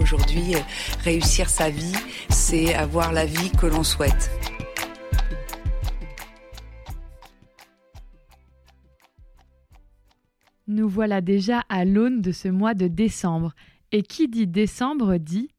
Aujourd'hui, euh, réussir sa vie, c'est avoir la vie que l'on souhaite. Nous voilà déjà à l'aune de ce mois de décembre. Et qui dit décembre dit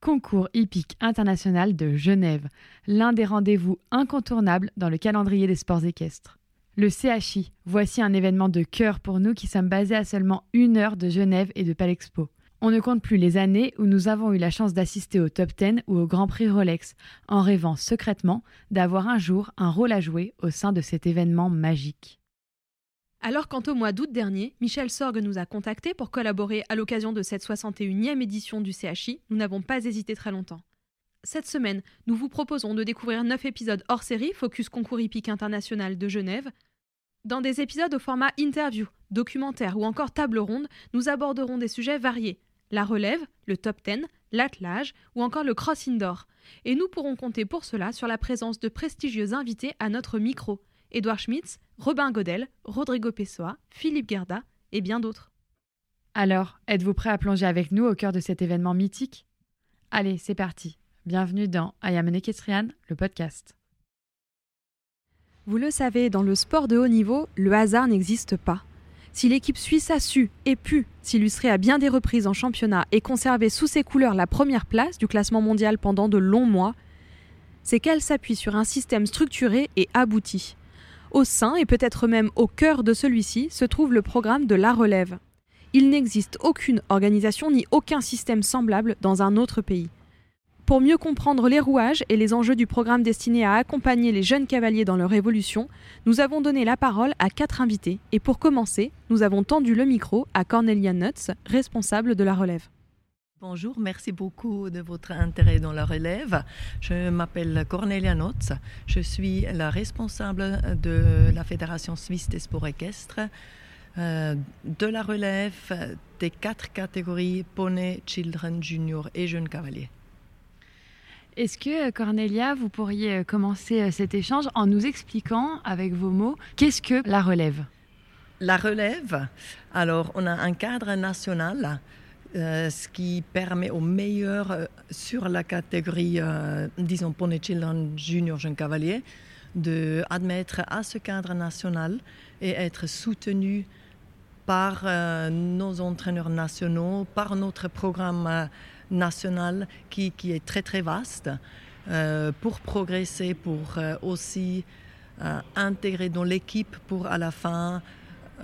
Concours hippique international de Genève, l'un des rendez-vous incontournables dans le calendrier des sports équestres. Le CHI, voici un événement de cœur pour nous qui sommes basés à seulement une heure de Genève et de Palexpo. On ne compte plus les années où nous avons eu la chance d'assister au top 10 ou au Grand Prix Rolex, en rêvant secrètement d'avoir un jour un rôle à jouer au sein de cet événement magique. Alors quant au mois d'août dernier, Michel Sorgue nous a contactés pour collaborer à l'occasion de cette 61e édition du CHI, nous n'avons pas hésité très longtemps. Cette semaine, nous vous proposons de découvrir 9 épisodes hors série Focus Concours hippique international de Genève. Dans des épisodes au format interview, documentaire ou encore table ronde, nous aborderons des sujets variés, la relève, le top 10, l'attelage ou encore le cross indoor. Et nous pourrons compter pour cela sur la présence de prestigieux invités à notre micro. Édouard Schmitz, Robin Godel, Rodrigo Pessoa, Philippe Gerda et bien d'autres. Alors, êtes-vous prêt à plonger avec nous au cœur de cet événement mythique? Allez, c'est parti. Bienvenue dans I Am le podcast. Vous le savez, dans le sport de haut niveau, le hasard n'existe pas. Si l'équipe suisse a su et pu s'illustrer à bien des reprises en championnat et conserver sous ses couleurs la première place du classement mondial pendant de longs mois, c'est qu'elle s'appuie sur un système structuré et abouti. Au sein et peut-être même au cœur de celui-ci se trouve le programme de la relève. Il n'existe aucune organisation ni aucun système semblable dans un autre pays. Pour mieux comprendre les rouages et les enjeux du programme destiné à accompagner les jeunes cavaliers dans leur évolution, nous avons donné la parole à quatre invités. Et pour commencer, nous avons tendu le micro à Cornelia Nutz, responsable de la relève. Bonjour, merci beaucoup de votre intérêt dans la relève. Je m'appelle Cornelia Notz, je suis la responsable de la Fédération suisse des sports équestres, euh, de la relève des quatre catégories poney, children, junior et jeunes cavaliers. Est-ce que, euh, Cornelia, vous pourriez euh, commencer euh, cet échange en nous expliquant, avec vos mots, qu'est-ce que la relève? La relève, alors on a un cadre national, ce qui permet aux meilleurs sur la catégorie, disons, Pony Children Junior Jeune Cavalier, d'admettre à ce cadre national et être soutenu par nos entraîneurs nationaux, par notre programme national qui, qui, est très très vaste euh, pour progresser, pour euh, aussi euh, intégrer dans l'équipe pour à la fin.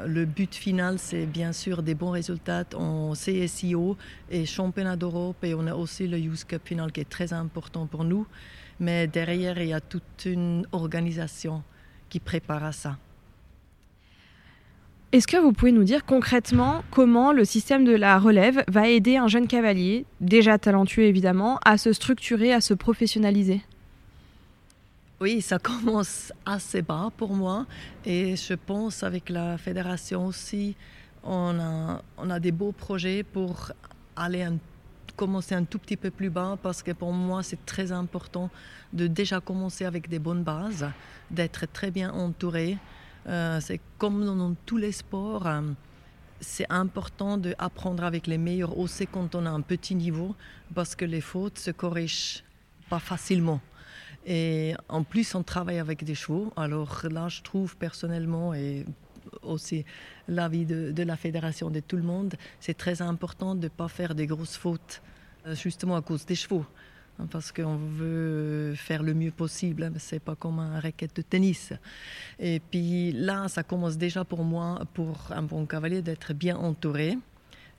Le but final, c'est bien sûr des bons résultats en CSIO et championnat d'Europe et on a aussi le Youth Cup final qui est très important pour nous. Mais derrière, il y a toute une organisation qui prépare à ça. Est-ce que vous pouvez nous dire concrètement comment le système de la relève va aider un jeune cavalier, déjà talentueux évidemment, à se structurer, à se professionnaliser? Oui, ça commence assez bas pour moi et je pense avec la fédération aussi, on a, des beaux projets pour aller commencer un tout petit peu plus bas parce que pour moi c'est très important de déjà commencer avec des bonnes bases, d'être très bien entouré. Euh, c'est comme dans, tous les sports, euh, c'est important d'apprendre avec les meilleurs aussi quand on a un petit niveau, parce que les fautes se corrigent pas facilement. Et en plus, on travaille avec des chevaux. Alors là, je trouve personnellement, et aussi l'avis de, de, la fédération de tout le monde, c'est très important de ne pas faire des grosses fautes, euh, justement à cause des chevaux. Parce qu'on veut faire le mieux possible. Hein, c'est pas comme un raquette de tennis. Et puis là, ça commence déjà pour moi, pour un bon cavalier, d'être bien entouré.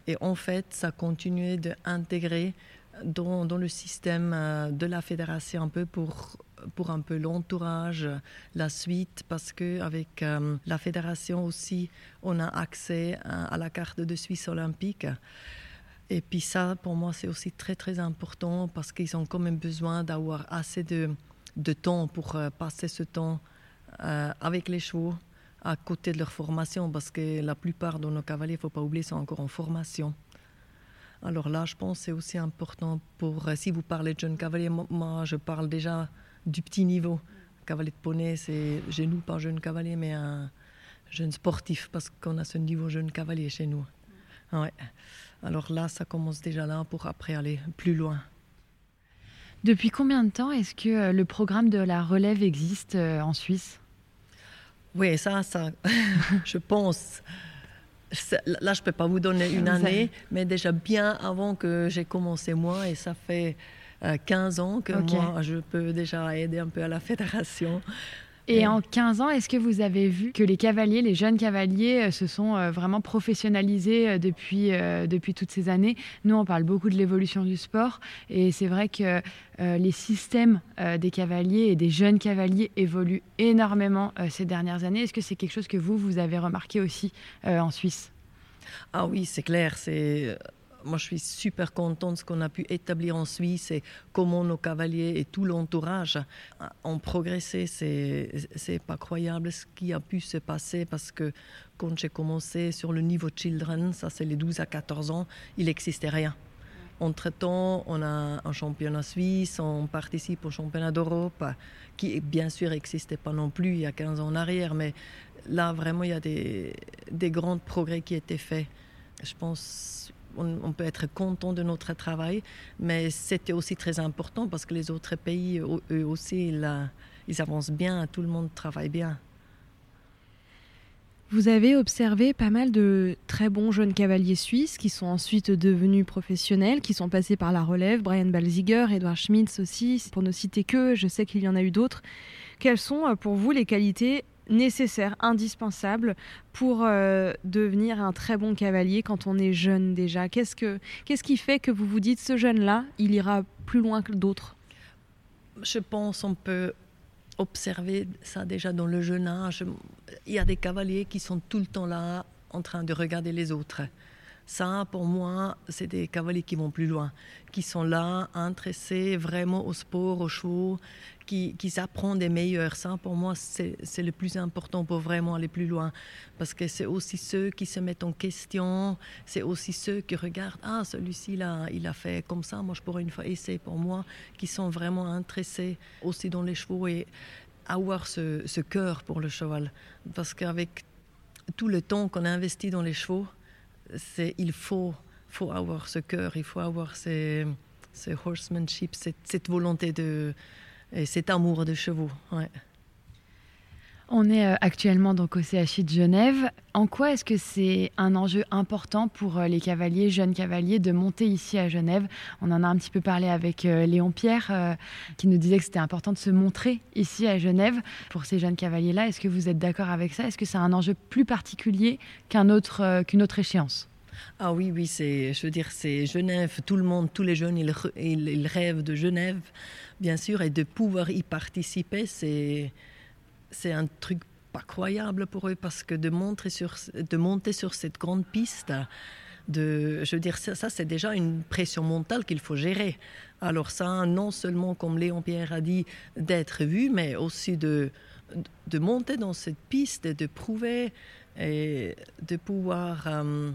Et en fait, ça continue d'intégrer dans, dans, le système euh, de la fédération un peu pour un peu l'entourage, la suite, parce qu'avec euh, la fédération aussi, on a accès à, la carte de Suisse olympique. Et puis ça, pour moi, c'est aussi très très important parce qu'ils ont quand même besoin d'avoir assez de, de, temps pour euh, passer ce temps avec les chevaux à côté de leur formation, parce que la plupart de nos cavaliers, il ne faut pas oublier, sont encore en formation. Alors là, je pense que c'est aussi important pour, euh, si vous parlez de jeunes cavaliers, moi je parle déjà du petit niveau. Cavalier de poney, c'est genou, pas jeune cavalier, mais un jeune sportif, parce qu'on a ce niveau jeune cavalier chez nous. Ouais. Alors là, ça commence déjà là pour après aller plus loin. Depuis combien de temps est-ce que euh, le programme de la relève existe euh, en Suisse? Oui, ça, ça je pense Là, je ne peux pas vous donner une année, mais déjà bien avant que j'ai commencé moi, et ça fait 15 euh, ans que moi, je peux déjà aider un peu à la fédération. Et en 15 ans, est-ce que vous avez vu que les cavaliers, les jeunes cavaliers, euh, se sont euh, vraiment professionnalisés depuis, depuis toutes ces années? Nous, on parle beaucoup de l'évolution du sport, et c'est vrai que les systèmes des cavaliers et des jeunes cavaliers évoluent énormément ces dernières années. Est-ce que c'est quelque chose que vous, vous avez remarqué aussi en Suisse? Ah oui, c'est clair. C'est moi, je suis super contente de ce qu'on a pu établir en Suisse et comment nos cavaliers et tout l'entourage ont progressé. C'est pas croyable ce qui a pu se passer parce que quand j'ai commencé sur le niveau children, ça c'est les 12 à 14 ans, il n'existait rien. Entre-temps, on a un championnat suisse, on participe au championnat d'Europe, qui bien sûr n'existait pas non plus il y a 15 ans en arrière, mais là vraiment il y a des, des grands progrès qui étaient faits. Je pense on, peut être content de notre travail, mais c'était aussi très important parce que les autres pays, eux aussi, ils, avancent bien, tout le monde travaille bien. Vous avez observé pas mal de très bons jeunes cavaliers suisses qui sont ensuite devenus professionnels, qui sont passés par la relève, Brian Balziger, Edouard Schmitz aussi, pour ne citer que, je sais qu'il y en a eu d'autres. Quelles sont euh, pour vous les qualités nécessaire, indispensable pour euh, devenir un très bon cavalier quand on est jeune déjà Qu'est-ce, que, qu'est-ce qui fait que vous vous dites ce jeune-là, il ira plus loin que d'autres? Je pense on peut observer ça déjà dans le jeune âge. Il y a des cavaliers qui sont tout le temps là en train de regarder les autres. Ça, pour moi, c'est des cavaliers qui vont plus loin, qui sont là, intéressés vraiment au sport, aux chevaux, qui, qui apprennent des meilleurs. Ça, pour moi, c'est le plus important pour vraiment aller plus loin. Parce que c'est aussi ceux qui se mettent en question, c'est aussi ceux qui regardent, ah, celui-ci, là, il a fait comme ça, moi, je pourrais une fois essayer pour moi, qui sont vraiment intéressés aussi dans les chevaux et avoir ce, cœur pour le cheval. Parce qu'avec tout le temps qu'on a investi dans les chevaux, c'est il faut, faut avoir ce cœur, il faut avoir ce, horsemanship, cette, volonté de, et cet amour de chevaux. Ouais. On est euh, actuellement donc au CHI de Genève. En quoi est-ce que c'est un enjeu important pour euh, les cavaliers, jeunes cavaliers, de monter ici à Genève? On en a un petit peu parlé avec euh, Léon Pierre, qui nous disait que c'était important de se montrer ici à Genève pour ces jeunes cavaliers-là. Est-ce que vous êtes d'accord avec ça? Est-ce que c'est un enjeu plus particulier qu'un autre, qu'une autre échéance? Ah oui, oui, c'est, je veux dire, c'est Genève. Tout le monde, tous les jeunes, ils, ils rêvent de Genève, bien sûr, et de pouvoir y participer, c'est, c'est un truc pas croyable pour eux parce que de, monter sur, de monter sur cette grande piste, de, je veux dire, ça, c'est déjà une pression mentale qu'il faut gérer. Alors ça, non seulement, comme Léon Pierre a dit, d'être vu, mais aussi de, de monter dans cette piste et de prouver et de pouvoir euh,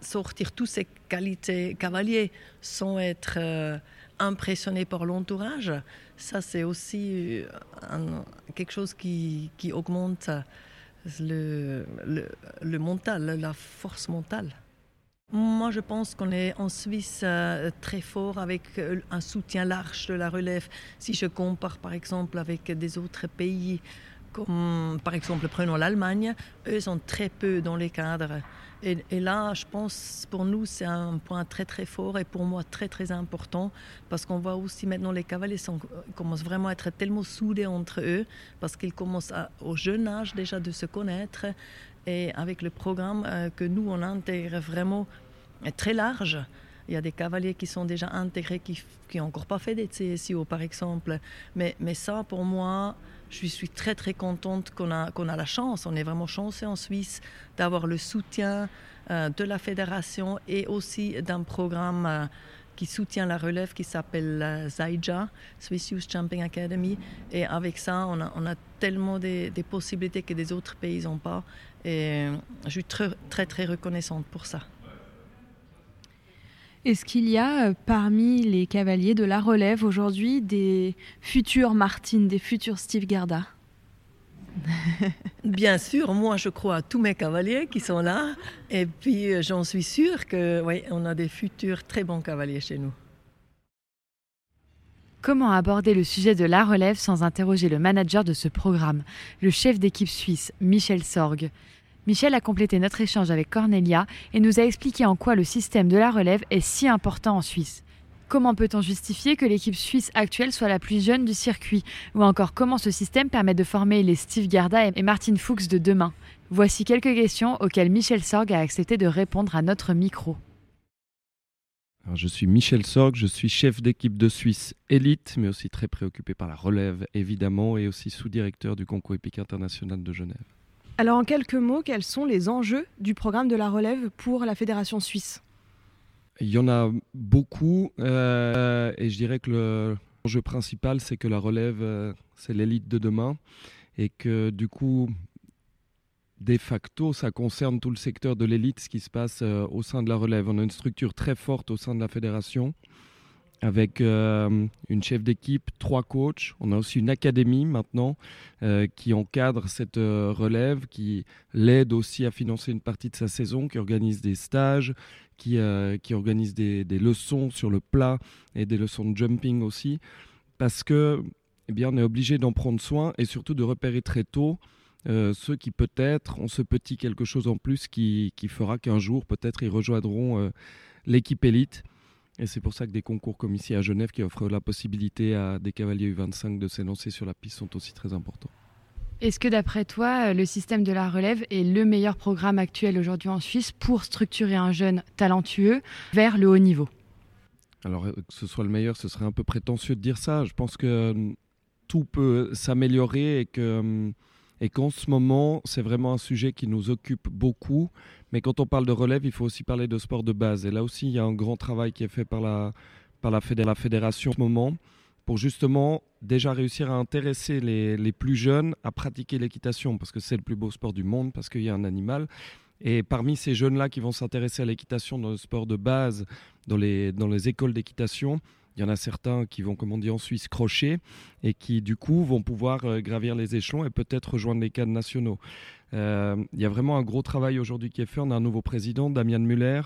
sortir toutes ces qualités cavaliers sans être euh, impressionné par l'entourage, ça c'est aussi euh, quelque chose qui, qui augmente le, le, mental, la force mentale. Moi, je pense qu'on est en Suisse euh, très fort avec euh, un soutien large de la relève. Si je compare par exemple avec des autres pays comme par exemple, prenons l'Allemagne, eux sont très peu dans les cadres. Et, là, je pense, pour nous, c'est un point très très fort et pour moi très très important parce qu'on voit aussi maintenant les cavaliers commencent vraiment à être tellement soudés entre eux parce qu'ils commencent au jeune âge déjà de se connaître et avec le programme euh, que nous on intègre vraiment très large. Il y a des cavaliers qui sont déjà intégrés, qui n'ont encore pas fait des CSIO, par exemple. Mais ça, pour moi, je suis très très contente qu'on a, qu'on a la chance, on est vraiment chanceux en Suisse d'avoir le soutien euh, de la fédération et aussi d'un programme euh, qui soutient la relève qui s'appelle euh, ZAIJA, Swiss Youth Jumping Academy. Et avec ça, on a, tellement des, des, possibilités que des autres pays n'ont pas. Et je suis très très, très reconnaissante pour ça. Est-ce qu'il y a parmi les cavaliers de la relève aujourd'hui des futurs Martine, des futurs Steve Garda Bien sûr, moi je crois à tous mes cavaliers qui sont là. Et puis j'en suis sûre que oui, on a des futurs très bons cavaliers chez nous. Comment aborder le sujet de la relève sans interroger le manager de ce programme, le chef d'équipe suisse, Michel Sorg Michel a complété notre échange avec Cornelia et nous a expliqué en quoi le système de la relève est si important en Suisse. Comment peut-on justifier que l'équipe suisse actuelle soit la plus jeune du circuit? Ou encore comment ce système permet de former les Steve Garda et Martin Fuchs de demain? Voici quelques questions auxquelles Michel Sorg a accepté de répondre à notre micro. Je suis Michel Sorg, je suis chef d'équipe de Suisse élite, mais aussi très préoccupé par la relève évidemment, et aussi sous-directeur du concours épique international de Genève. Alors en quelques mots, quels sont les enjeux du programme de la relève pour la Fédération suisse? Il y en a beaucoup euh, et je dirais que l'enjeu principal c'est que la relève euh, c'est l'élite de demain et que du coup de facto ça concerne tout le secteur de l'élite ce qui se passe euh, au sein de la relève. On a une structure très forte au sein de la fédération avec euh, une chef d'équipe, trois coachs. On a aussi une académie maintenant euh, qui encadre cette euh, relève, qui l'aide aussi à financer une partie de sa saison, qui organise des stages, qui, organise des, leçons sur le plat et des leçons de jumping aussi, parce que eh bien, on est obligé d'en prendre soin et surtout de repérer très tôt ceux qui peut-être ont ce petit quelque chose en plus qui, qui fera qu'un jour peut-être ils rejoindront l'équipe élite. Et c'est pour ça que des concours comme ici à Genève qui offrent la possibilité à des cavaliers U25 de s'élancer sur la piste sont aussi très importants. Est-ce que d'après toi, le système de la relève est le meilleur programme actuel aujourd'hui en Suisse pour structurer un jeune talentueux vers le haut niveau? Alors euh, que ce soit le meilleur, ce serait un peu prétentieux de dire ça. Je pense que hum, tout peut s'améliorer et que et qu'en ce moment, c'est vraiment un sujet qui nous occupe beaucoup. Mais quand on parle de relève, il faut aussi parler de sport de base. Et là aussi, il y a un grand travail qui est fait par la, par la, fédé la fédération en ce moment pour justement déjà réussir à intéresser les, les plus jeunes à pratiquer l'équitation, parce que c'est le plus beau sport du monde, parce qu'il y a un animal. Et parmi ces jeunes-là qui vont s'intéresser à l'équitation dans le sport de base, dans les, dans les écoles d'équitation, il y en a certains qui vont, comme on dit en Suisse, crocher et qui, du coup, vont pouvoir euh, gravir les échelons et peut-être rejoindre les cadres nationaux. Euh, il y a vraiment un gros travail aujourd'hui qui est fait. On a un nouveau président, Damien Muller,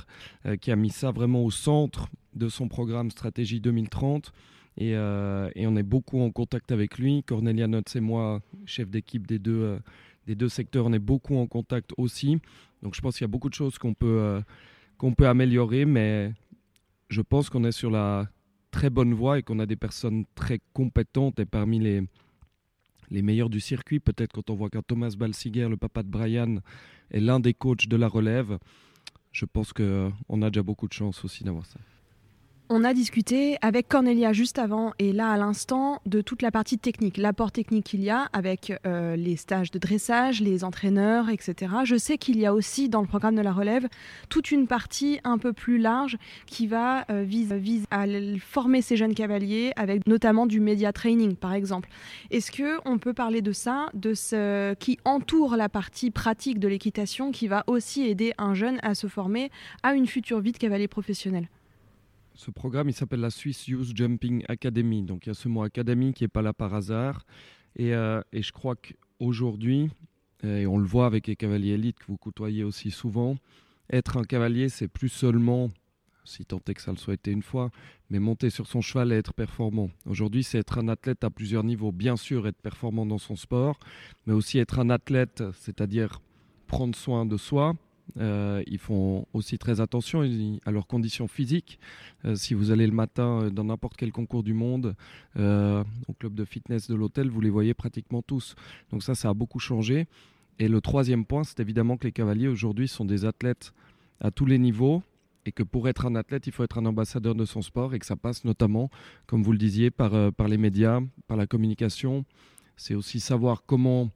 euh, qui a mis ça vraiment au centre de son programme Stratégie 2030. Et, et on est beaucoup en contact avec lui. Cornelia Notz et moi, chef d'équipe des deux, des deux secteurs, on est beaucoup en contact aussi. Donc je pense qu'il y a beaucoup de choses qu'on peut, qu'on peut améliorer, mais je pense qu'on est sur la très bonne voie et qu'on a des personnes très compétentes et parmi les, les meilleurs du circuit. Peut-être quand on voit qu'un Thomas Balsiger, le papa de Brian, est l'un des coachs de la relève, je pense qu'on a déjà beaucoup de chance aussi d'avoir ça. On a discuté avec Cornelia juste avant et là à l'instant de toute la partie technique, l'apport technique qu'il y a avec euh, les stages de dressage, les entraîneurs, etc. Je sais qu'il y a aussi dans le programme de la relève toute une partie un peu plus large qui va euh, vise, vise, à former ces jeunes cavaliers avec notamment du media training par exemple. Est-ce que on peut parler de ça, de ce qui entoure la partie pratique de l'équitation qui va aussi aider un jeune à se former à une future vie de cavalier professionnel? Ce programme, il s'appelle la Swiss Youth Jumping Academy. Donc il y a ce mot académie qui n'est pas là par hasard. Et, euh, et je crois qu'aujourd'hui, et on le voit avec les cavaliers élites que vous côtoyez aussi souvent, être un cavalier, c'est plus seulement si tant est que ça le soit été une fois, mais monter sur son cheval et être performant. Aujourd'hui, c'est être un athlète à plusieurs niveaux. Bien sûr, être performant dans son sport, mais aussi être un athlète, c'est-à-dire prendre soin de soi. Euh, ils font aussi très attention à leurs conditions physiques. Euh, si vous allez le matin euh, dans n'importe quel concours du monde, au club de fitness de l'hôtel, vous les voyez pratiquement tous. Donc ça, ça a beaucoup changé. Et le troisième point, c'est évidemment que les cavaliers aujourd'hui sont des athlètes à tous les niveaux, et que pour être un athlète, il faut être un ambassadeur de son sport et que ça passe notamment, comme vous le disiez, par, par les médias, par la communication. C'est aussi savoir comment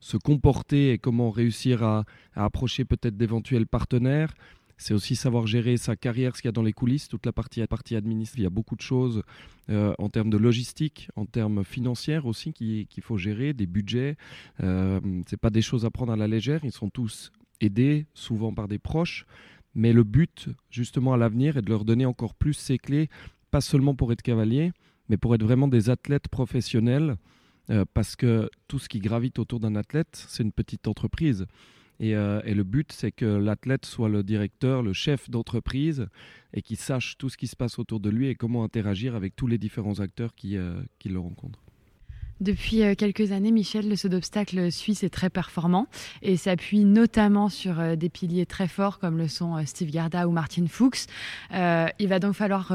se comporter et comment réussir à, approcher peut-être d'éventuels partenaires. C'est aussi savoir gérer sa carrière, ce qu'il y a dans les coulisses, toute la partie, administrative. Il y a beaucoup de choses euh, en termes de logistique, en termes financiers aussi qu'il faut gérer, des budgets. Euh, Ce pas des choses à prendre à la légère. Ils sont tous aidés, souvent par des proches. Mais le but, justement, à l'avenir, est de leur donner encore plus ces clés, pas seulement pour être cavalier, mais pour être vraiment des athlètes professionnels, euh, parce que tout ce qui gravite autour d'un athlète, c'est une petite entreprise. Et, euh, le but, c'est que l'athlète soit le directeur, le chef d'entreprise, et qu'il sache tout ce qui se passe autour de lui et comment interagir avec tous les différents acteurs qui, euh, qui le rencontrent. Depuis euh, quelques années, Michel, le saut d'obstacle suisse est très performant et s'appuie notamment sur euh, des piliers très forts comme le sont euh, Steve Garda ou Martin Fuchs. il va donc falloir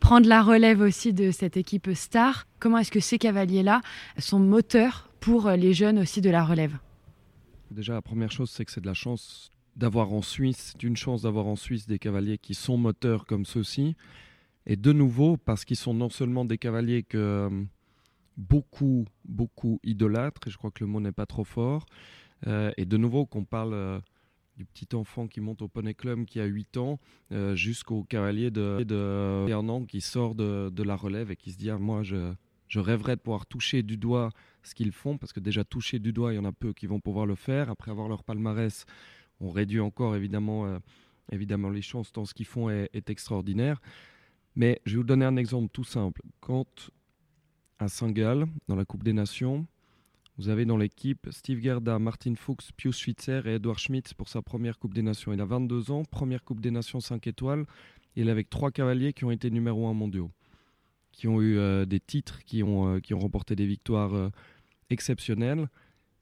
prendre la relève aussi de cette équipe star. Comment est-ce que ces cavaliers-là sont moteurs pour les jeunes aussi de la relève? Déjà, la première chose, c'est que c'est de la chance d'avoir en Suisse, c'est une chance d'avoir en Suisse des cavaliers qui sont moteurs comme ceux-ci. Et de nouveau, parce qu'ils sont non seulement des cavaliers que beaucoup, beaucoup idolâtres, et je crois que le mot n'est pas trop fort. Euh, et de nouveau, qu'on parle euh, du petit enfant qui monte au Poney Club qui a 8 ans, euh, jusqu'au cavalier de, de qui sort de, la relève et qui se dit ah, Moi, je, je rêverais de pouvoir toucher du doigt ce qu'ils font, parce que déjà toucher du doigt, il y en a peu qui vont pouvoir le faire. Après avoir leur palmarès, on réduit encore évidemment, évidemment les chances, tant ce qu'ils font est, est extraordinaire. Mais je vais vous donner un exemple tout simple. Quand à Saint-Gall, dans la Coupe des Nations. Vous avez dans l'équipe Steve Gerda, Martin Fuchs, Pius Schwitzer et Edouard Schmitz pour sa première Coupe des Nations. Il a 22 ans, première Coupe des Nations 5 étoiles. Il est avec trois cavaliers qui ont été numéro 1 mondiaux, qui ont eu euh, des titres, qui ont, euh, qui ont remporté des victoires euh, exceptionnelles.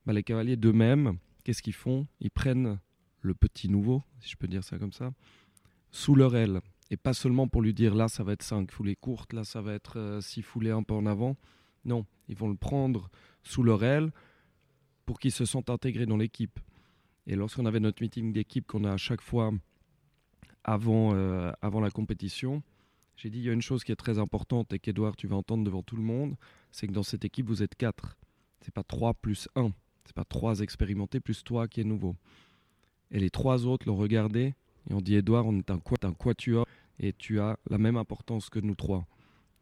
Bah, les cavaliers d'eux-mêmes, qu'est-ce qu'ils font? Ils prennent le petit nouveau, si je peux dire ça comme ça, sous leur aile. Et pas seulement pour lui dire là ça va être 5 foulées courtes, là ça va être 6 euh, foulées un peu en avant. Non, ils vont le prendre sous leur aile pour qu'il se sente intégré dans l'équipe. Et lorsqu'on avait notre meeting d'équipe qu'on a à chaque fois avant, euh, avant la compétition, j'ai dit il y a une chose qui est très importante et qu'Edouard tu vas entendre devant tout le monde, c'est que dans cette équipe vous êtes 4. C'est pas 3 plus 1. C'est pas 3 expérimentés plus toi qui est nouveau. Et les trois autres l'ont regardé et on dit Edouard, on est un quatuor et tu as la même importance que nous trois.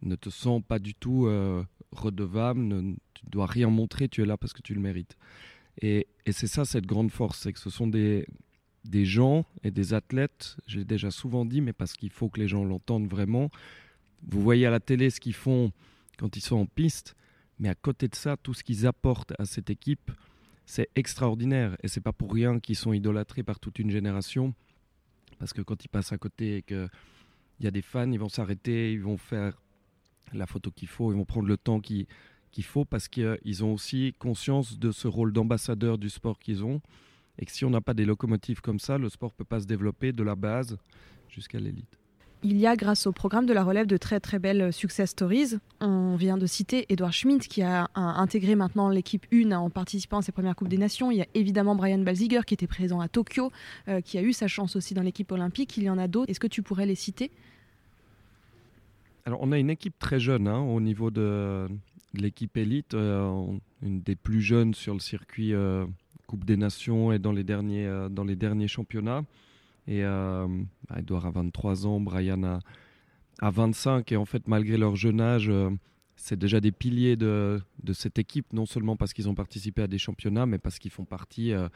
Ne te sens pas du tout euh, redevable, ne, tu dois rien montrer, tu es là parce que tu le mérites. Et, c'est ça cette grande force, c'est que ce sont des, des gens et des athlètes, j'ai déjà souvent dit, mais parce qu'il faut que les gens l'entendent vraiment. Vous voyez à la télé ce qu'ils font quand ils sont en piste, mais à côté de ça, tout ce qu'ils apportent à cette équipe, c'est extraordinaire. Et c'est pas pour rien qu'ils sont idolâtrés par toute une génération. Parce que quand ils passent à côté et qu'il y a des fans, ils vont s'arrêter, ils vont faire la photo qu'il faut, ils vont prendre le temps qu'il faut parce qu'ils ont aussi conscience de ce rôle d'ambassadeur du sport qu'ils ont. Et que si on n'a pas des locomotives comme ça, le sport ne peut pas se développer de la base jusqu'à l'élite il y a, grâce au programme de la relève, de très très belles success stories. On vient de citer Edouard Schmidt, qui a, intégré maintenant l'équipe 1 en participant à ses premières Coupes des Nations. Il y a évidemment Brian Balziger, qui était présent à Tokyo, euh, qui a eu sa chance aussi dans l'équipe olympique. Il y en a d'autres. Est-ce que tu pourrais les citer? Alors, on a une équipe très jeune hein, au niveau de, l'équipe élite, euh, une des plus jeunes sur le circuit euh, Coupe des Nations et dans les derniers, dans les derniers championnats. Et euh, Edouard a 23 ans, Brian a, a, 25. Et en fait, malgré leur jeune âge, euh, c'est déjà des piliers de, de, cette équipe, non seulement parce qu'ils ont participé à des championnats, mais parce qu'ils font partie euh,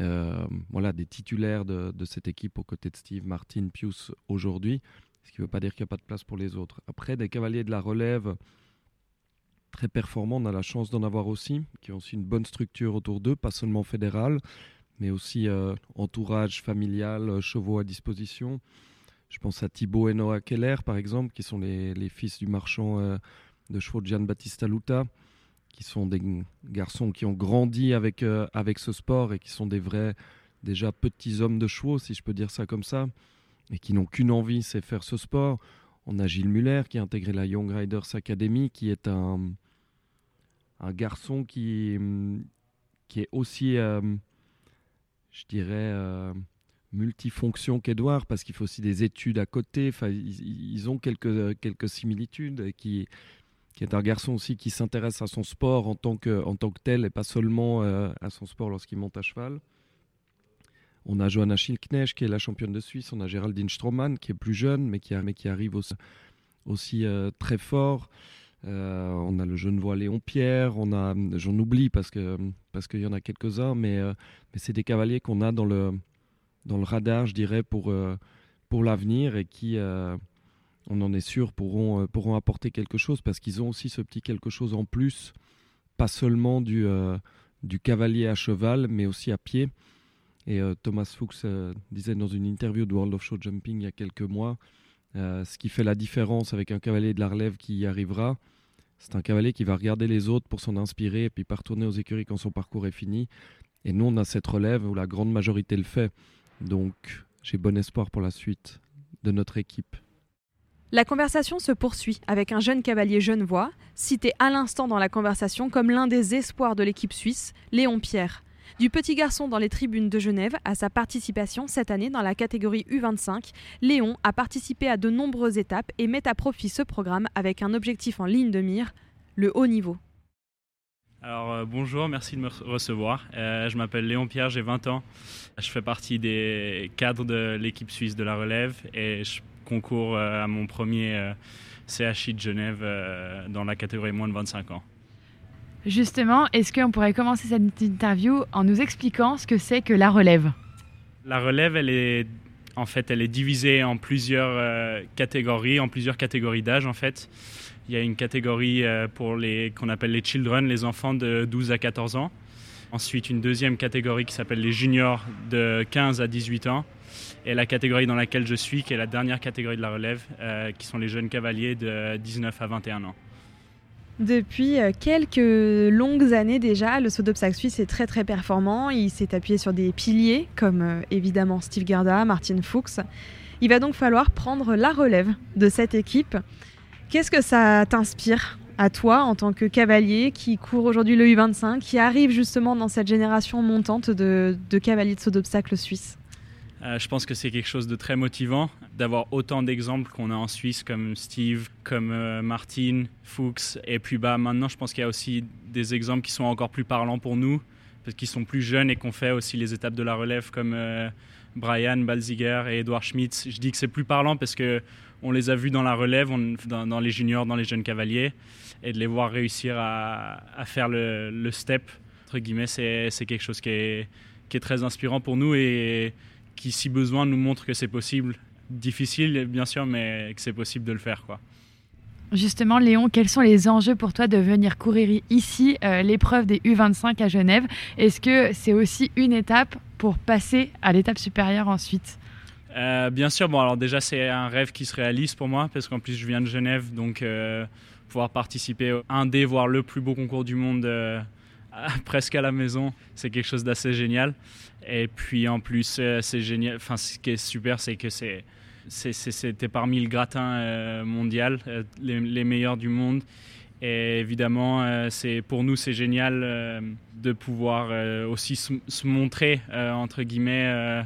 euh, voilà, des titulaires de, de, cette équipe aux côtés de Steve Martin, Pius aujourd'hui. Ce qui ne veut pas dire qu'il n'y a pas de place pour les autres. Après, des cavaliers de la relève très performants, on a la chance d'en avoir aussi, qui ont aussi une bonne structure autour d'eux, pas seulement fédérale, mais aussi euh, entourage familial, euh, chevaux à disposition. Je pense à Thibaut et Noah Keller, par exemple, qui sont les, fils du marchand euh, de chevaux de Gian Battista Luta, qui sont des garçons qui ont grandi avec, avec ce sport et qui sont des vrais, déjà petits hommes de chevaux, si je peux dire ça comme ça, et qui n'ont qu'une envie, c'est faire ce sport. On a Gilles Muller qui a intégré la Young Riders Academy, qui est un, un garçon qui, qui est aussi, euh, je dirais, euh, multifonction qu'Edouard, parce qu'il faut aussi des études à côté. Enfin, ils, ont quelques, quelques similitudes, qui, qui est un garçon aussi qui s'intéresse à son sport en tant que, en tant que tel et pas seulement euh, à son sport lorsqu'il monte à cheval. On a Johanna Schilknecht qui est la championne de Suisse, on a Géraldine Stroman qui est plus jeune mais qui, arrive aussi, euh, très fort. Euh, on a le Genevois Léon Pierre, on a, j'en oublie parce qu'il y en a quelques-uns, mais, euh, mais c'est des cavaliers qu'on a dans le radar, je dirais, pour l'avenir et qui, on en est sûr, pourront apporter quelque chose parce qu'ils ont aussi ce petit quelque chose en plus, pas seulement du cavalier à cheval, mais aussi à pied. Et Thomas Fuchs disait dans une interview de World of Show Jumping il y a quelques mois, euh, ce qui fait la différence avec un cavalier de la relève qui y arrivera, c'est un cavalier qui va regarder les autres pour s'en inspirer et puis pas retourner aux écuries quand son parcours est fini. Et nous, on a cette relève où la grande majorité le fait. Donc, j'ai bon espoir pour la suite de notre équipe. La conversation se poursuit avec un jeune cavalier genevois, cité à l'instant dans la conversation comme l'un des espoirs de l'équipe suisse, Léon Pierre. Du petit garçon dans les tribunes de Genève à sa participation cette année dans la catégorie U25, Léon a participé à de nombreuses étapes et met à profit ce programme avec un objectif en ligne de mire, le haut niveau. Alors euh, bonjour, merci de me recevoir. Euh, je m'appelle Léon Pierre, j'ai 20 ans. Je fais partie des cadres de l'équipe suisse de la relève et je concours euh, à mon premier CHI de Genève dans la catégorie moins de 25 ans. Justement, est-ce qu'on pourrait commencer cette interview en nous expliquant ce que c'est que la relève? La relève, elle est en fait, elle est divisée en plusieurs euh, catégories, en plusieurs catégories d'âge en fait. Il y a une catégorie euh, pour les qu'on appelle les children, les enfants de 12 à 14 ans. Ensuite, une deuxième catégorie qui s'appelle les juniors de 15 à 18 ans. Et la catégorie dans laquelle je suis, qui est la dernière catégorie de la relève, euh, qui sont les jeunes cavaliers de 19 à 21 ans. Depuis euh, quelques longues années déjà, le saut d'obstacle suisse est très très performant. Il s'est appuyé sur des piliers comme euh, évidemment Steve Garda, Martin Fuchs. Il va donc falloir prendre la relève de cette équipe. Qu'est-ce que ça t'inspire à toi en tant que cavalier qui court aujourd'hui le U25, qui arrive justement dans cette génération montante de, cavaliers de saut d'obstacle suisse? Euh, je pense que c'est quelque chose de très motivant d'avoir autant d'exemples qu'on a en Suisse comme Steve, comme euh, Martin, Fuchs. Et puis bah, maintenant, je pense qu'il y a aussi des exemples qui sont encore plus parlants pour nous, parce qu'ils sont plus jeunes et qu'on fait aussi les étapes de la relève comme euh, Brian Balziger et Edouard Schmitz. Je dis que c'est plus parlant parce que on les a vus dans la relève, dans, les juniors, dans les jeunes cavaliers, et de les voir réussir à, faire le, le, step, entre guillemets, c'est quelque chose qui est, qui est très inspirant pour nous et qui, si besoin, nous montre que c'est possible. Difficile, bien sûr, mais que c'est possible de le faire. Quoi. Justement, Léon, quels sont les enjeux pour toi de venir courir ici euh, l'épreuve des U25 à Genève? Est-ce que c'est aussi une étape pour passer à l'étape supérieure ensuite? Euh, Bien sûr, bon, alors déjà, c'est un rêve qui se réalise pour moi, parce qu'en plus, je viens de Genève, donc euh, pouvoir participer à un des, voire le plus beau concours du monde presque à la maison, c'est quelque chose d'assez génial. Et puis en plus, euh, c'est génial. Enfin, ce qui est super, c'est que c'est c'était parmi le gratin euh, mondial, euh, les, meilleurs du monde. Et évidemment, c'est pour nous, c'est génial de pouvoir aussi se, se montrer entre guillemets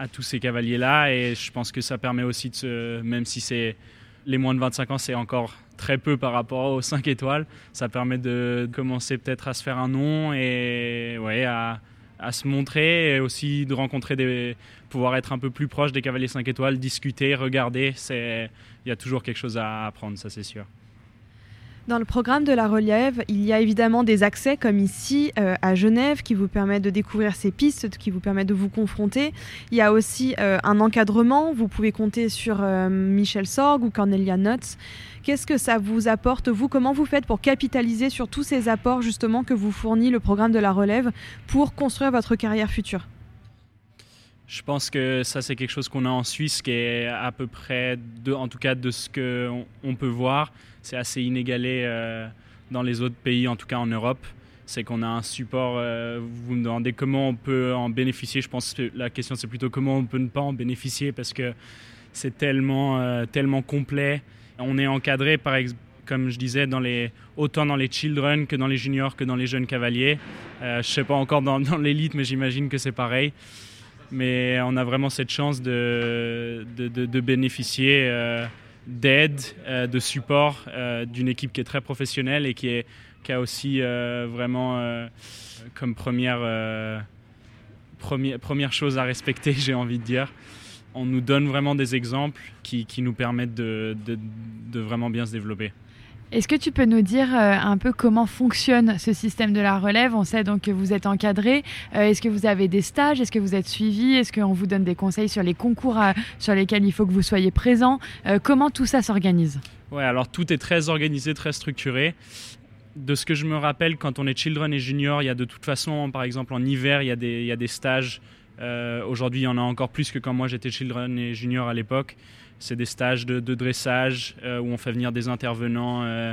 à tous ces cavaliers là. Et je pense que ça permet aussi de se, même si c'est les moins de 25 ans, c'est encore très peu par rapport aux 5 étoiles. Ça permet de commencer peut-être à se faire un nom et ouais, à, se montrer et aussi de rencontrer des. pouvoir être un peu plus proche des cavaliers 5 étoiles, discuter, regarder. Il y a toujours quelque chose à apprendre, ça c'est sûr. Dans le programme de la relève, il y a évidemment des accès comme ici euh, à Genève qui vous permettent de découvrir ces pistes, qui vous permettent de vous confronter. Il y a aussi euh, un encadrement. Vous pouvez compter sur euh, Michel Sorg ou Cornelia Nutz. Qu'est-ce que ça vous apporte, vous? Comment vous faites pour capitaliser sur tous ces apports justement que vous fournit le programme de la relève pour construire votre carrière future? Je pense que ça, c'est quelque chose qu'on a en Suisse qui est à peu près, de, en tout cas de ce qu'on on peut voir, c'est assez inégalé euh, dans les autres pays, en tout cas en Europe. C'est qu'on a un support, euh, vous me demandez comment on peut en bénéficier. Je pense que la question, c'est plutôt comment on peut ne pas en bénéficier parce que c'est tellement, euh, tellement complet. On est encadré, par comme je disais, autant dans les children que dans les juniors que dans les jeunes cavaliers. je ne sais pas encore dans, l'élite, mais j'imagine que c'est pareil mais on a vraiment cette chance de, bénéficier euh, d'aide, euh, de support euh, d'une équipe qui est très professionnelle et qui, a aussi vraiment comme première, première chose à respecter, j'ai envie de dire. On nous donne vraiment des exemples qui, qui nous permettent de, de vraiment bien se développer. Est-ce que tu peux nous dire euh, un peu comment fonctionne ce système de la relève? On sait donc que vous êtes encadré. Euh, est-ce que vous avez des stages? Est-ce que vous êtes suivi? Est-ce qu'on vous donne des conseils sur les concours sur lesquels il faut que vous soyez présent? Euh, Comment tout ça s'organise? Ouais, alors tout est très organisé, très structuré. De ce que je me rappelle, quand on est children et junior, il y a de toute façon, par exemple en hiver, il y a des, il y a des stages. Aujourd'hui, il y en a encore plus que quand moi j'étais children et junior à l'époque. C'est des stages de, dressage euh, où on fait venir des intervenants. Euh,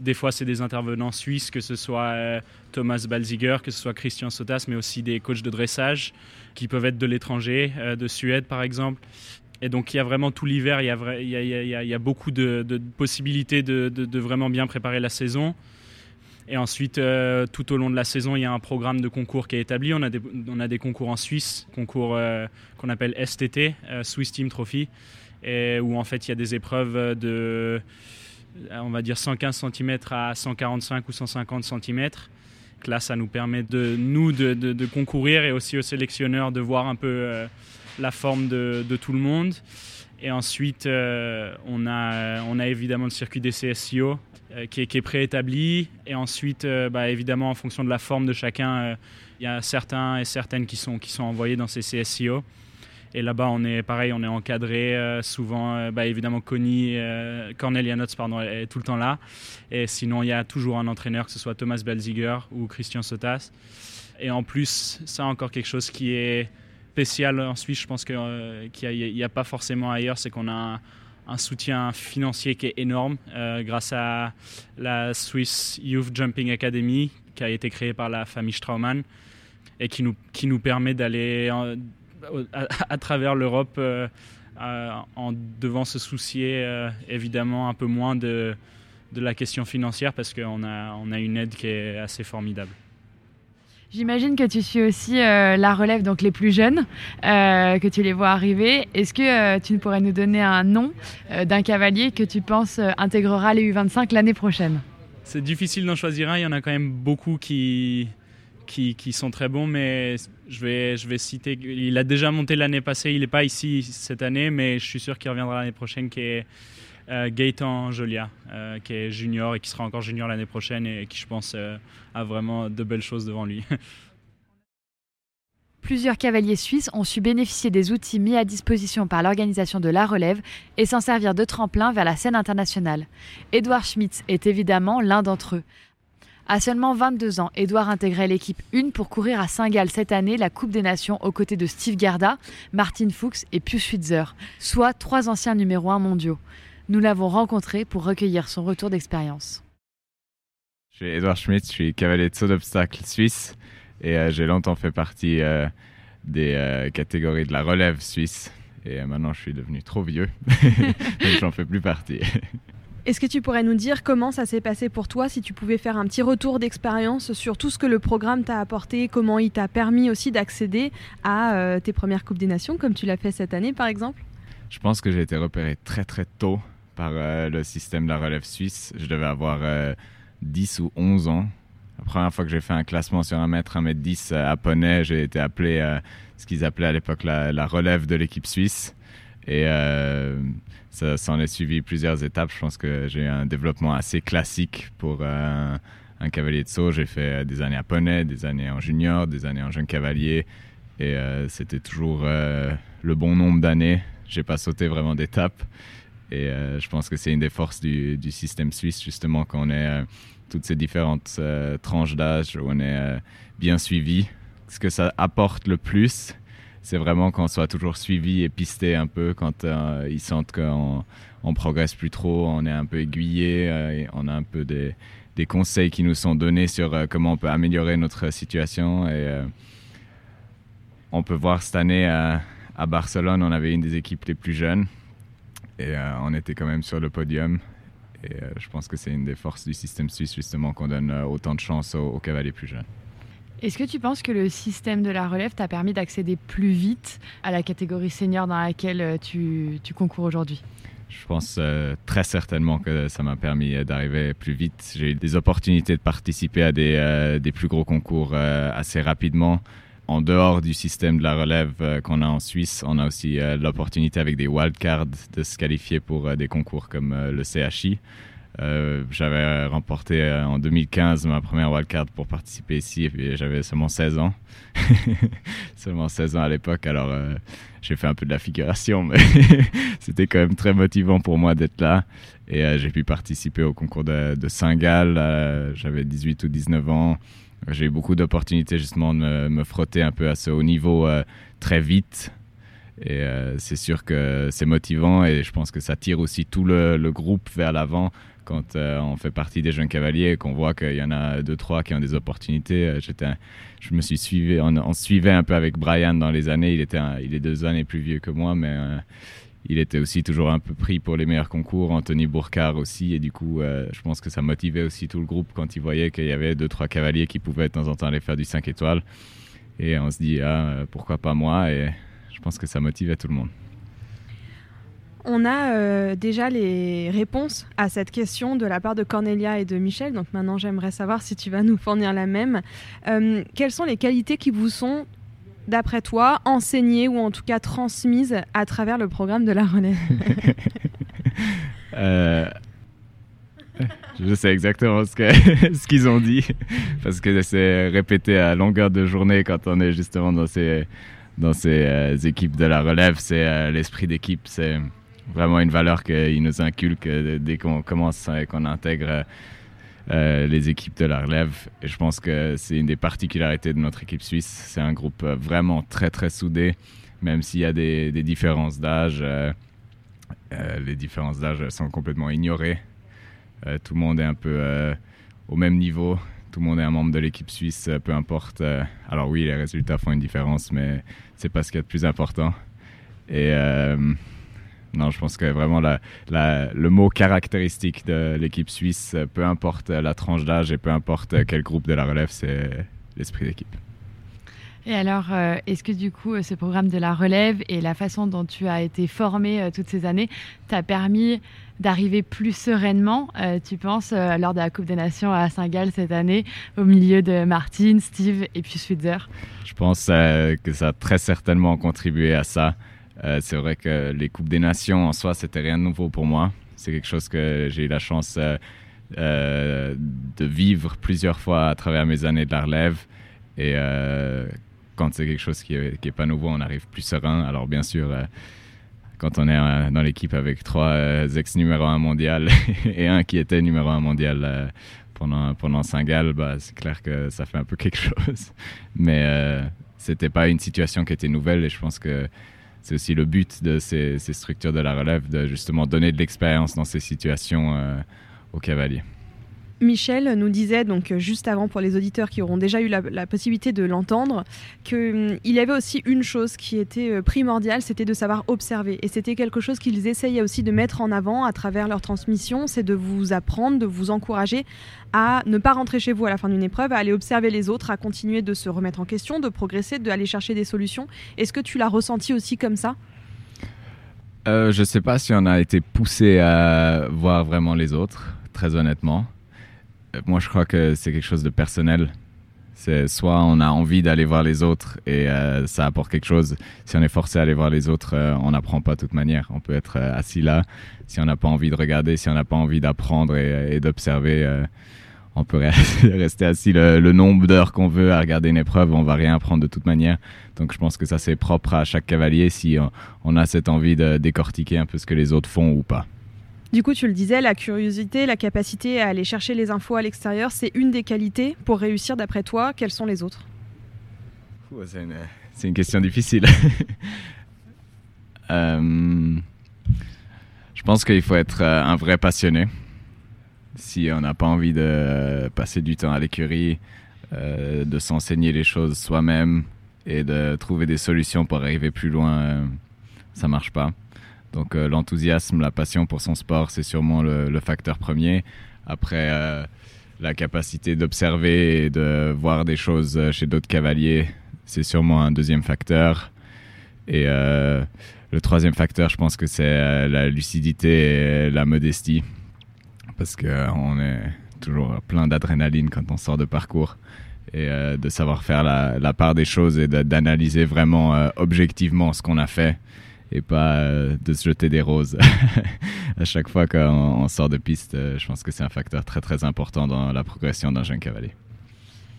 des fois, c'est des intervenants suisses, que ce soit euh, Thomas Balziger, que ce soit Christian Sotas, mais aussi des coachs de dressage qui peuvent être de l'étranger, de Suède par exemple. Et donc, il y a vraiment tout l'hiver, il, y a beaucoup de, possibilités de, vraiment bien préparer la saison. Et ensuite, tout au long de la saison, il y a un programme de concours qui est établi. On a des, on a des concours en Suisse, concours qu'on appelle STT, Swiss Team Trophy, où en fait il y a des épreuves de on va dire 115 cm à 145 ou 150 cm. Là, ça nous permet de nous de, de, concourir et aussi aux sélectionneurs de voir un peu euh, la forme de, de, tout le monde. Et ensuite, euh, on, a, on a évidemment le circuit des CSIO euh, qui, est, préétabli. Et ensuite, bah, évidemment, en fonction de la forme de chacun, il y a certains et certaines qui sont, qui sont envoyés dans ces CSIO. Et là-bas, on est pareil, on est encadré euh, souvent. Euh, bah, évidemment, Connie, euh, Cornelia Notz, pardon, est tout le temps là. Et sinon, il y a toujours un entraîneur, que ce soit Thomas Belziger ou Christian Sotas. Et en plus, ça encore quelque chose qui est spécial en Suisse, je pense qu'il n'y a, pas forcément ailleurs, c'est qu'on a un, soutien financier qui est énorme grâce à la Swiss Youth Jumping Academy qui a été créée par la famille Straumann et qui nous, permet d'aller à, travers l'Europe euh, en devant se soucier euh, évidemment un peu moins de, la question financière parce qu'on a, on a une aide qui est assez formidable. J'imagine que tu suis aussi euh, la relève, donc les plus jeunes, que tu les vois arriver. Est-ce que tu pourrais nous donner un nom d'un cavalier que tu penses intégrera les U25 l'année prochaine? C'est difficile d'en choisir un, il y en a quand même beaucoup qui, qui, sont très bons, mais je vais, je vais citer. Il a déjà monté l'année passée, il n'est pas ici cette année, mais je suis sûr qu'il reviendra l'année prochaine, euh, Gaëtan Jolia, euh, qui est junior et qui sera encore junior l'année prochaine et qui, je pense, euh, a vraiment de belles choses devant lui. Plusieurs cavaliers suisses ont su bénéficier des outils mis à disposition par l'organisation de la relève et s'en servir de tremplin vers la scène internationale. Edouard Schmitz est évidemment l'un d'entre eux. À seulement 22 ans, Edouard intégrait l'équipe 1 pour courir à Saint-Gall cette année la Coupe des Nations aux côtés de Steve Garda, Martin Fuchs et Pius Schwitzer, soit trois anciens numéros 1 mondiaux. Nous l'avons rencontré pour recueillir son retour d'expérience. Je suis Edouard Schmidt, je suis cavalier de saut d'obstacle suisse et euh, j'ai longtemps fait partie euh, des euh, catégories de la relève suisse. Et maintenant, je suis devenu trop vieux, donc j'en fais plus partie. Est-ce que tu pourrais nous dire comment ça s'est passé pour toi, si tu pouvais faire un petit retour d'expérience sur tout ce que le programme t'a apporté, comment il t'a permis aussi d'accéder à euh, tes premières Coupes des Nations, comme tu l'as fait cette année par exemple? Je pense que j'ai été repéré très très tôt par euh, le système de la relève suisse. Je devais avoir 10 euh, ou 11 ans. La première fois que j'ai fait un classement sur un mètre, un mètre 10 à Poney, j'ai été appelé ce qu'ils appelaient à l'époque la, relève de l'équipe suisse. Et ça s'en est suivi plusieurs étapes. Je pense que j'ai un développement assez classique pour euh, un cavalier de saut. J'ai fait des années à poney, des années en junior, des années en jeune cavalier. Et euh, c'était toujours euh, le bon nombre d'années. J'ai pas sauté vraiment d'étapes. Et je pense que c'est une des forces du, système suisse, justement, quand on est toutes ces différentes tranches d'âge, où on est bien suivi. Ce que ça apporte le plus, c'est vraiment qu'on soit toujours suivi et pisté un peu quand ils sentent qu'on on progresse plus trop, on est un peu aiguillé, on a un peu des, des, conseils qui nous sont donnés sur comment on peut améliorer notre situation. Et on peut voir cette année à Barcelone, on avait une des équipes les plus jeunes et on était quand même sur le podium. Et euh, je pense que c'est une des forces du système suisse, justement, qu'on donne euh, autant de chance aux, cavaliers plus jeunes. Est-ce que tu penses que le système de la relève t'a permis d'accéder plus vite à la catégorie senior dans laquelle euh, tu, tu concours aujourd'hui? Je pense très certainement que ça m'a permis d'arriver plus vite. J'ai eu des opportunités de participer à des, des plus gros concours assez rapidement. En dehors du système de la relève qu'on a en Suisse, on a aussi l'opportunité avec des wildcards de se qualifier pour des concours comme le CHI. Euh, j'avais remporté euh, en 2015 ma première wildcard pour participer ici et j'avais seulement 16 ans. seulement 16 ans à l'époque, alors euh, j'ai fait un peu de la figuration, mais c'était quand même très motivant pour moi d'être là. Et j'ai pu participer au concours de, de Saint-Gall, j'avais 18 ou 19 ans. J'ai eu beaucoup d'opportunités justement de me, frotter un peu à ce haut niveau très vite. Et c'est sûr que c'est motivant et je pense que ça tire aussi tout le, groupe vers l'avant quand euh, on fait partie des jeunes cavaliers et qu'on voit qu'il y en a deux, trois qui ont des opportunités. Euh, j'étais, je me suis suivi, on, suivait un peu avec Brian dans les années. Il, était il est deux années plus vieux que moi, mais euh, il était aussi toujours un peu pris pour les meilleurs concours. Anthony Bourcard aussi. Et du coup, je pense que ça motivait aussi tout le groupe quand il voyait qu'il y avait deux, trois cavaliers qui pouvaient de temps en temps aller faire du 5 étoiles. Et on se dit, ah, pourquoi pas moi? Et je pense que ça motivait tout le monde. On a euh, déjà les réponses à cette question de la part de Cornelia et de Michel. Donc maintenant, j'aimerais savoir si tu vas nous fournir la même. Euh, quelles sont les qualités qui vous sont, d'après toi, enseignées ou en tout cas transmises à travers le programme de la relève euh, Je sais exactement ce qu'ils ont dit, parce que c'est répété à longueur de journée quand on est justement dans ces, dans ces équipes de la relève. C'est l'esprit d'équipe, c'est vraiment une valeur qu'il nous inculque dès qu'on commence et qu'on intègre euh, les équipes de la relève. Je pense que c'est une des particularités de notre équipe suisse. C'est un groupe vraiment très très soudé, même s'il y a des, différences d'âge. Euh, euh, les différences d'âge sont complètement ignorées. tout le monde est un peu au même niveau. Tout le monde est un membre de l'équipe suisse, peu importe. alors oui, les résultats font une différence, mais c'est pas ce qui est le plus important. Non, je pense que vraiment le mot caractéristique de l'équipe suisse, peu importe la tranche d'âge et peu importe quel groupe de la relève, c'est l'esprit d'équipe. Et alors, euh, est-ce que du coup, ce programme de la relève et la façon dont tu as été formé euh, toutes ces années t'a permis d'arriver plus sereinement, euh, tu penses, lors de la Coupe des Nations à Saint-Gall cette année, au milieu de Martin, Steve et puis Switzer Je pense que ça a très certainement contribué à ça. Euh, c'est vrai que les Coupes des Nations en soi, c'était rien de nouveau pour moi. C'est quelque chose que j'ai eu la chance euh, euh, de vivre plusieurs fois à travers mes années de la relève. Et quand c'est quelque chose qui n'est pas nouveau, on arrive plus serein. Alors bien sûr, quand on est dans l'équipe avec trois ex numéro 1 mondial et un qui était numéro 1 mondial pendant, pendant Saint-Gall, bah, c'est clair que ça fait un peu quelque chose. Mais c'était pas une situation qui était nouvelle et je pense que c'est aussi le but de ces, structures de la relève, de justement donner de l'expérience dans ces situations euh, aux cavaliers. Michel nous disait donc juste avant pour les auditeurs qui auront déjà eu la, possibilité de l'entendre qu'il hum, y avait aussi une chose qui était euh, primordiale, c'était de savoir observer. Et c'était quelque chose qu'ils essayaient aussi de mettre en avant à travers leur transmission, c'est de vous apprendre, de vous encourager à ne pas rentrer chez vous à la fin d'une épreuve, à aller observer les autres, à continuer de se remettre en question, de progresser, d'aller chercher des solutions. Est-ce que tu l'as ressenti aussi comme ça? Euh, Je ne sais pas si on a été poussé à voir vraiment les autres, très honnêtement moi, je crois que c'est quelque chose de personnel. C'est soit on a envie d'aller voir les autres et euh, ça apporte quelque chose. Si on est forcé à aller voir les autres, euh, on n'apprend pas de toute manière. On peut être euh, assis là. Si on n'a pas envie de regarder, si on n'a pas envie d'apprendre et, d'observer, on peut rester assis le, nombre d'heures qu'on veut à regarder une épreuve. On va rien apprendre de toute manière. Donc je pense que ça c'est propre à chaque cavalier si on a cette envie de décortiquer un peu ce que les autres font ou pas. Du coup, tu le disais, la curiosité, la capacité à aller chercher les infos à l'extérieur, c'est une des qualités pour réussir d'après toi. Quelles sont les autres? C'est une, question difficile. Euh, je pense qu'il faut être euh, un vrai passionné. Si on n'a pas envie de passer du temps à l'écurie, euh, de s'enseigner les choses soi-même et de trouver des solutions pour arriver plus loin, ça marche pas. Donc l'enthousiasme, la passion pour son sport, c'est sûrement le, facteur premier. Après, la capacité d'observer et de voir des choses chez d'autres cavaliers, c'est sûrement un deuxième facteur. Et euh, le troisième facteur, je pense que c'est euh, la lucidité et la modestie. Parce qu'on est toujours plein d'adrénaline quand on sort de parcours. Et euh, de savoir faire la, part des choses et d'analyser vraiment objectivement ce qu'on a fait. Et pas de se jeter des roses à chaque fois qu'on sort de piste. je pense que c'est un facteur très très important dans la progression d'un jeune cavalier.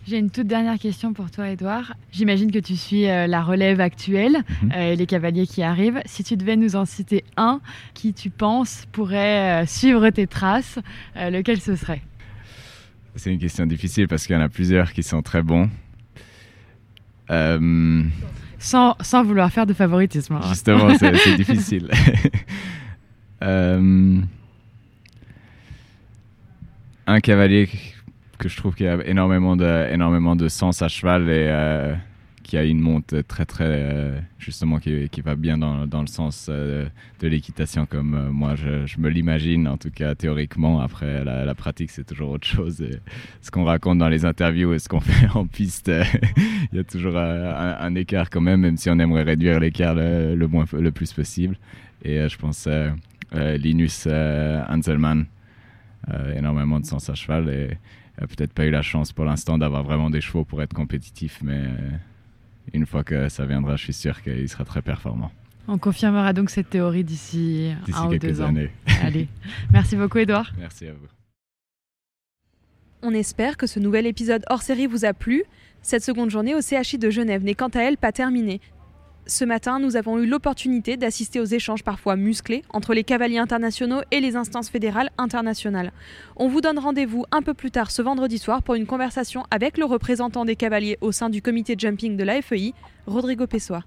J'ai une toute dernière question pour toi, Edouard. J'imagine que tu suis euh, la relève actuelle mhm. euh, et les cavaliers qui arrivent. Si tu devais nous en citer un qui tu penses pourrait euh, suivre tes traces, lequel ce serait? C'est une question difficile parce qu'il y en a plusieurs qui sont très bons. Sans, sans, vouloir faire de favoritisme. Hein. Justement, c'est difficile. un cavalier que je trouve qu'il y a énormément de, énormément de sens à cheval et euh, qui a une monte très très euh, justement qui, qui, va bien dans, dans le sens euh, de l'équitation comme moi je, je me l'imagine en tout cas théoriquement. Après la, pratique c'est toujours autre chose. Et ce qu'on raconte dans les interviews et ce qu'on fait en piste il y a toujours un, écart quand même même si on aimerait réduire l'écart le, le, plus possible. Et je pense Linus Anselman énormément de sens à cheval et peut-être pas eu la chance pour l'instant d'avoir vraiment des chevaux pour être compétitif, mais euh, une fois que ça viendra, je suis sûr qu'il sera très performant. On confirmera donc cette théorie d'ici un ou deux années. ans. Allez, merci beaucoup Edouard. Merci à vous. On espère que ce nouvel épisode hors série vous a plu. Cette seconde journée au CHI de Genève n'est quant à elle pas terminée. Ce matin, nous avons eu l'opportunité d'assister aux échanges parfois musclés entre les cavaliers internationaux et les instances fédérales internationales. On vous donne rendez-vous un peu plus tard ce vendredi soir pour une conversation avec le représentant des cavaliers au sein du comité jumping de la FEI, Rodrigo Pessoa.